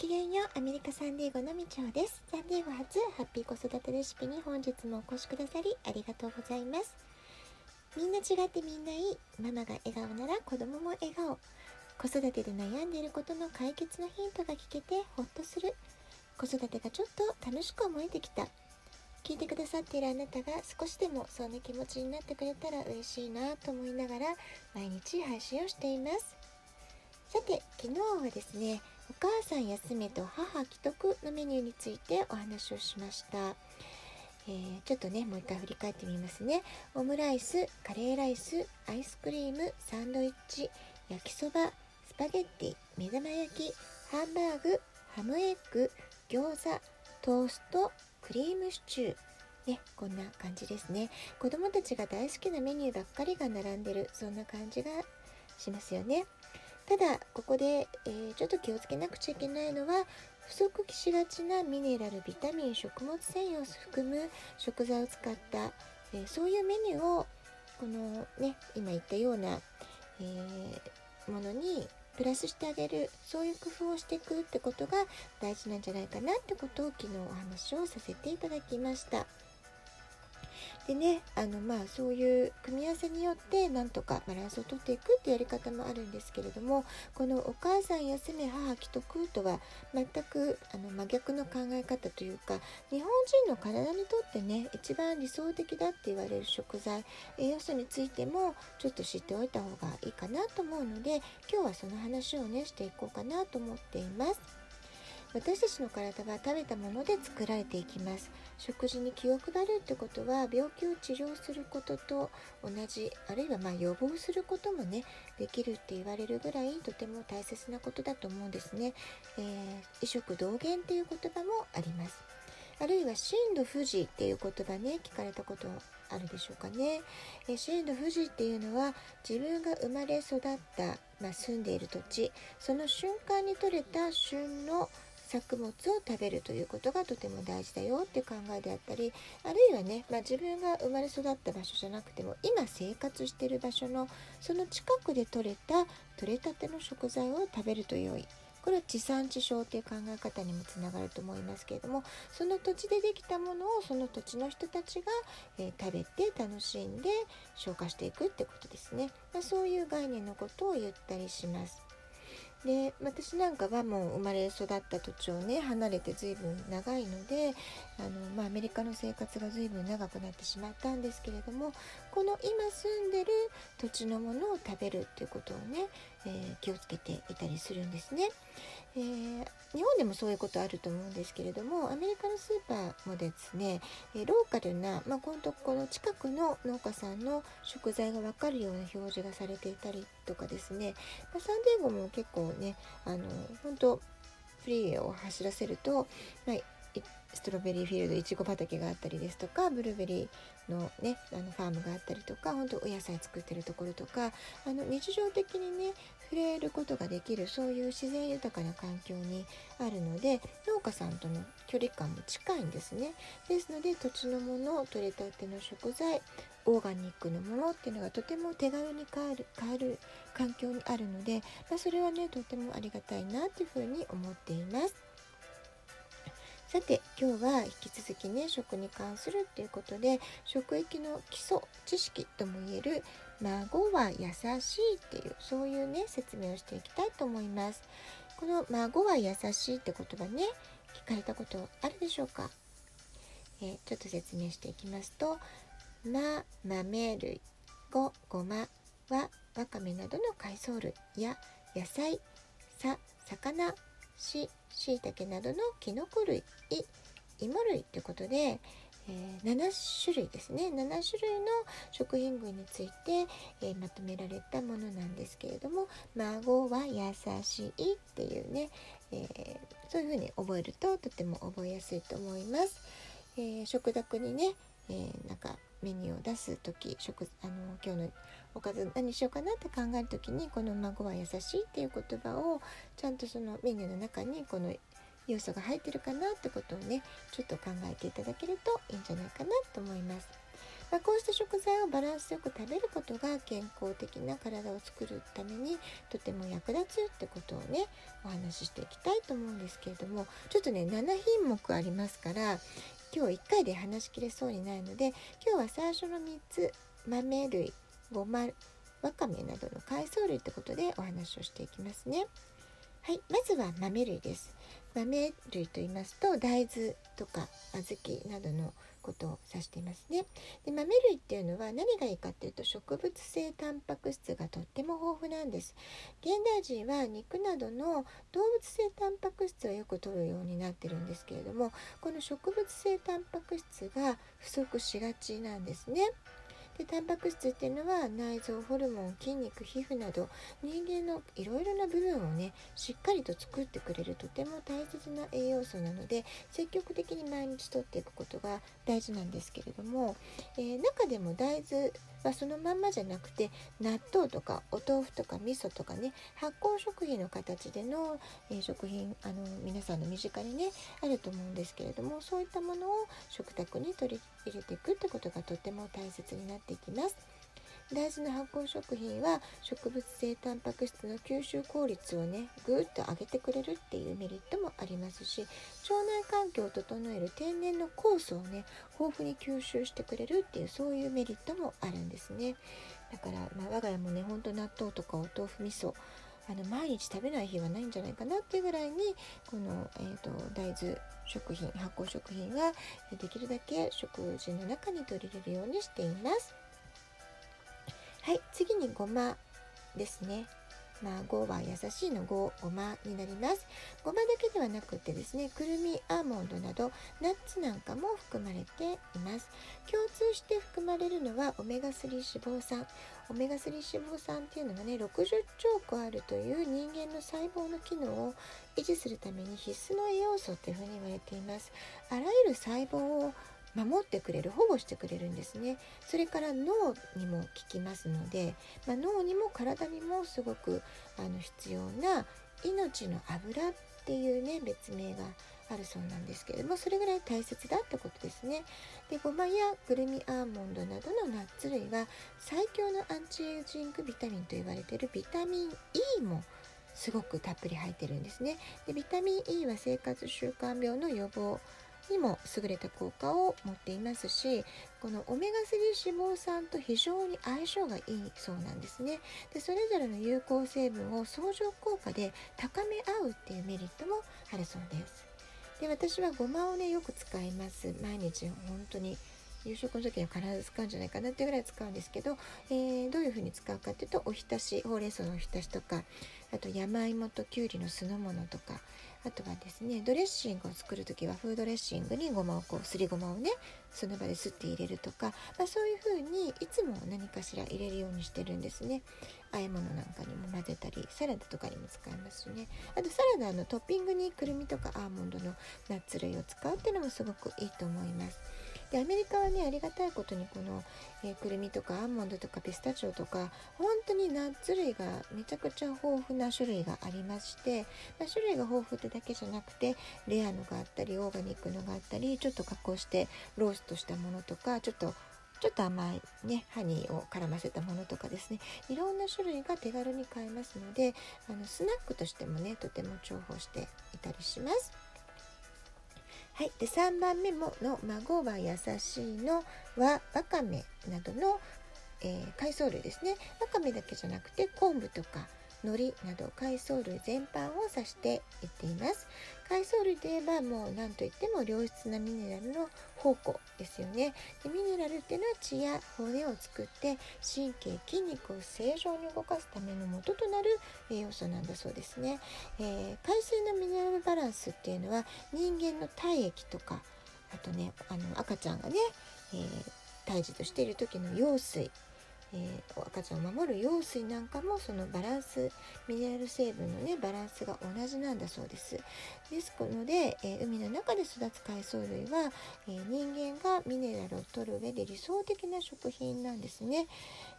きげんようアメリカサンディエゴのみちょうです。サンディエゴ初ハッピー子育てレシピに本日もお越しくださりありがとうございます。みんな違ってみんないいママが笑顔なら子供も笑顔。子育てで悩んでいることの解決のヒントが聞けてほっとする。子育てがちょっと楽しく思えてきた。聞いてくださっているあなたが少しでもそんな気持ちになってくれたら嬉しいなと思いながら毎日配信をしています。さて昨日はですねお母さん休めと母既得のメニューについてお話をしました、えー、ちょっとねもう一回振り返ってみますね。オムライスカレーライスアイスクリームサンドイッチ焼きそばスパゲッティ目玉焼きハンバーグハムエッグ餃子トーストクリームシチュー。ね、こんな感じですね。子供たちが大好きなメニューばっかりが並んでるそんな感じがしますよね。ただここで、えー、ちょっと気をつけなくちゃいけないのは不足しがちなミネラルビタミン食物繊維を含む食材を使った、えー、そういうメニューをこのね今言ったような、えー、ものにプラスしてあげるそういう工夫をしていくってことが大事なんじゃないかなってことを昨日お話をさせていただきました。でねあのまあそういう組み合わせによってなんとかバランスをとっていくっていうやり方もあるんですけれどもこのお母さん休め母既得とは全くあの真逆の考え方というか日本人の体にとってね一番理想的だって言われる食材栄養素についてもちょっと知っておいた方がいいかなと思うので今日はその話をねしていこうかなと思っています。私たちの体は食べたもので作られていきます。食事に気を配るってことは病気を治療することと同じあるいはま予防することもねできるって言われるぐらいとても大切なことだと思うんですね、えー、異食同源っていう言葉もあります。あるいは震度富士っていう言葉ね聞かれたことあるでしょうかね。え震度富士っていうのは自分が生まれ育った、まあ、住んでいる土地。その瞬間に採れた旬の作物を食べるということがとても大事だよって考えであったりあるいはね、まあ、自分が生まれ育った場所じゃなくても今生活してる場所のその近くで採れた採れたての食材を食べると良い。これは地産地消という考え方にもつながると思いますけれどもその土地でできたものをその土地の人たちが、えー、食べて楽しんで消化していくってことですね、まあ、そういう概念のことを言ったりします。で私なんかはもう生まれ育った土地をね離れて随分長いのであの、まあ、アメリカの生活が随分長くなってしまったんですけれどもこの今住んでる土地のものを食べるっていうことをね、えー、気をつけていたりするんですね。えー、日本でもそういうことあると思うんですけれどもアメリカのスーパーもですね、えローカルな、まあ、このとこの近くの農家さんの食材が分かるような表示がされていたりとかですね、まあ、サンデーゴも結構ねあの本当フリーを走らせると、まあ、ストロベリーフィールドいちご畑があったりですとかブルーベリーのねあのファームがあったりとか本当お野菜作ってるところとかあの日常的にね触れることができるそういう自然豊かな環境にあるので農家さんとの距離感も近いんですねですので土地のもの取れたての食材オーガニックのものっていうのがとても手軽に買える買える環境にあるので、まあ、それはねとてもありがたいなっていうふうに思っています。さて今日は引き続きね食に関するっていうことで食育の基礎知識ともいえる孫は優しいっていうそういうね説明をしていきたいと思います。この孫は優しいって言葉ね聞かれたことあるでしょうか、えー、ちょっと説明していきますとま豆類ごごまはわかめなどの海藻類や野菜さ魚ししいたけなどのきのこ類芋類ということで、えー、7種類ですね7種類の食品群について、えー、まとめられたものなんですけれども「孫は優しい」っていうね、えー、そういうふうに覚えるととても覚えやすいと思います。え食卓にね、えなんかメニューを出す時食あの今日のおかず何しようかなって考える時にこの「孫は優しい」っていう言葉をちゃんとそのメニューの中にこの要素が入ってるかなってことをねちょっと考えていただけるといいんじゃないかなと思います。まあ、こうした食材をバランスよく食べることが健康的な体を作るためにとても役立つってことをねお話ししていきたいと思うんですけれどもちょっとね7品目ありますから今日1回で話しきれそうにないので今日は最初の3つ豆類ごまわかめなどの海藻類ってことでお話をしていきますね。はい、まずは豆類です。豆類と言いますと大豆とか小豆などのことを指していますね。で豆類っていうのは何がいいかっていうと植物性タンパク質がとっても豊富なんです。現代人は肉などの動物性タンパク質をよく摂るようになってるんですけれどもこの植物性タンパク質が不足しがちなんですね。でタンパク質っていうのは内臓ホルモン筋肉皮膚など人間のいろいろな部分をねしっかりと作ってくれるとても大切な栄養素なので積極的に毎日とっていくことが大事なんですけれども、えー、中でも大豆はそのまんまじゃなくて納豆とかお豆腐とか味噌とかね発酵食品の形での、えー、食品あの皆さんの身近にねあると思うんですけれどもそういったものを食卓に取り入れていくってことがとっても大切になっていきます。大豆の発酵食品は植物性タンパク質の吸収効率をねぐっと上げてくれるっていうメリットもありますし腸内環境を整える天然の酵素をね豊富に吸収してくれるっていうそういうメリットもあるんですねだから、まあ、我が家もねほんと納豆とかお豆腐味噌あの毎日食べない日はないんじゃないかなっていうぐらいにこの、えーと、大豆食品発酵食品はできるだけ食事の中に取り入れるようにしています。はい次にごまですね。まあ、5は優しいの5ごまになります。ごまだけではなくてですねくるみアーモンドなどナッツなんかも含まれています。共通して含まれるのはオメガ3脂肪酸。オメガ3脂肪酸っていうのがね60兆個あるという人間の細胞の機能を維持するために必須の栄養素っていうふうに言われています。あらゆる細胞を守ってくれる保護してくれるんですね。それから脳にも効きますので、まあ、脳にも体にもすごくあの必要な命の油っていうね別名があるそうなんですけれどもそれぐらい大切だってことですね。でごまやくるみアーモンドなどのナッツ類は最強のアンチエイジングビタミンと言われているビタミン E もすごくたっぷり入ってるんですね。でビタミン E は生活習慣病の予防にも優れた効果を持っていますしこのオメガ3脂肪酸と非常に相性がいいそうなんですね。でそれぞれの有効成分を相乗効果で高め合うっていうメリットもあるそうです。で私はごまをねよく使います。毎日本当に夕食の時には必ず使うんじゃないかなっていうぐらい使うんですけど、えー、どういう風に使うかっていうとおひたしほうれん草のおひたしとかあと山芋ときゅうりの酢の物とかあとはですねドレッシングを作る時はフードレッシングにごまをこうすりごまをねその場ですって入れるとか、まあ、そういう風にいつも何かしら入れるようにしてるんですね。和え物なんかにも混ぜたりサラダとかにも使いますしね。あとサラダのトッピングにくるみとかアーモンドのナッツ類を使うっていうのもすごくいいと思います。でアメリカはねありがたいことにこの、えー、くるみとかアーモンドとかピスタチオとか本当にナッツ類がめちゃくちゃ豊富な種類がありまして、まあ、種類が豊富ってだけじゃなくてレアのがあったりオーガニックのがあったりちょっと加工してローストしたものとかちょっとちょっと甘いねハニーを絡ませたものとかですねいろんな種類が手軽に買えますのであのスナックとしてもねとても重宝していたりします。はい、で3番目もの「孫は優しいの」はわかめなどの、えー、海藻類ですね。わかめだけじゃなくて昆布とか海苔など海藻類全般を指して言っています。海藻類といえばもう何といっても良質なミネラルの宝庫ですよね。でミネラルっていうのは血や骨を作って神経筋肉を正常に動かすための元となる栄養素なんだそうですね、えー、海水のミネラルバランスっていうのは人間の体液とかあとねあの赤ちゃんがね、えー、胎児としている時の羊水えー、赤ちゃんを守る羊水なんかもそのバランスミネラル成分のねバランスが同じなんだそうです。ですので、えー、海の中で育つ海藻類は、えー、人間がミネラルを取る上で理想的な食品なんですね。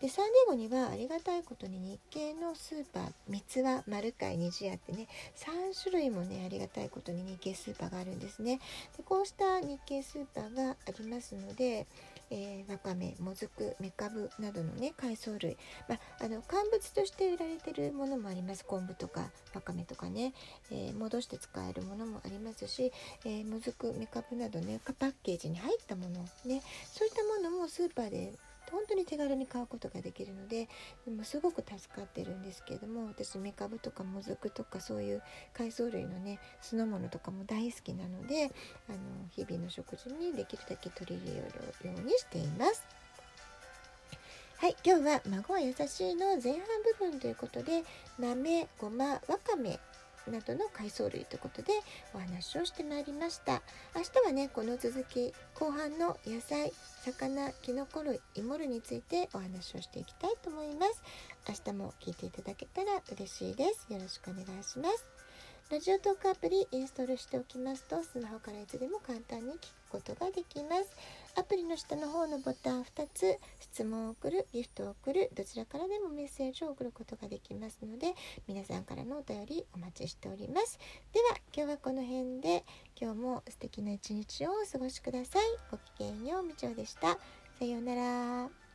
でサンディエゴにはありがたいことに日系のスーパー三つ葉丸貝虹屋ってね3種類もねありがたいことに日系スーパーがあるんですね。でこうした日系スーパーがありますのでえー、わかめもずくめかぶなどのね海藻類、まあ、あの乾物として売られてるものもあります。昆布とかわかめとかね、えー、戻して使えるものもありますし、えー、もずくめかぶなどねパッケージに入ったものね。そういったものもスーパーで本当に手軽に買うことができるのででもすごく助かってるんですけれども私メカブとかもずくとかそういう海藻類のね酢の物とかも大好きなのであの日々の食事にできるだけ取り入れるようにしています。はい、今日は孫は優しいの前半部分ということで豆、ごま、わかめなどの海藻類ということでお話をしてまいりました。明日はねこの続き後半の野菜魚きのこ類芋類についてお話をしていきたいと思います。明日も聞いていただけたら嬉しいです。よろしくお願いします。ラジオトークアプリインストールしておきますとスマホからいつでも簡単に聞くことができます。アプリの下の方のボタン2つ質問を送るギフトを送るどちらからでもメッセージを送ることができますので皆さんからのお便りお待ちしております。では今日はこの辺で今日も素敵な一日をお過ごしください。ごきげんようみちょうでした。さようなら。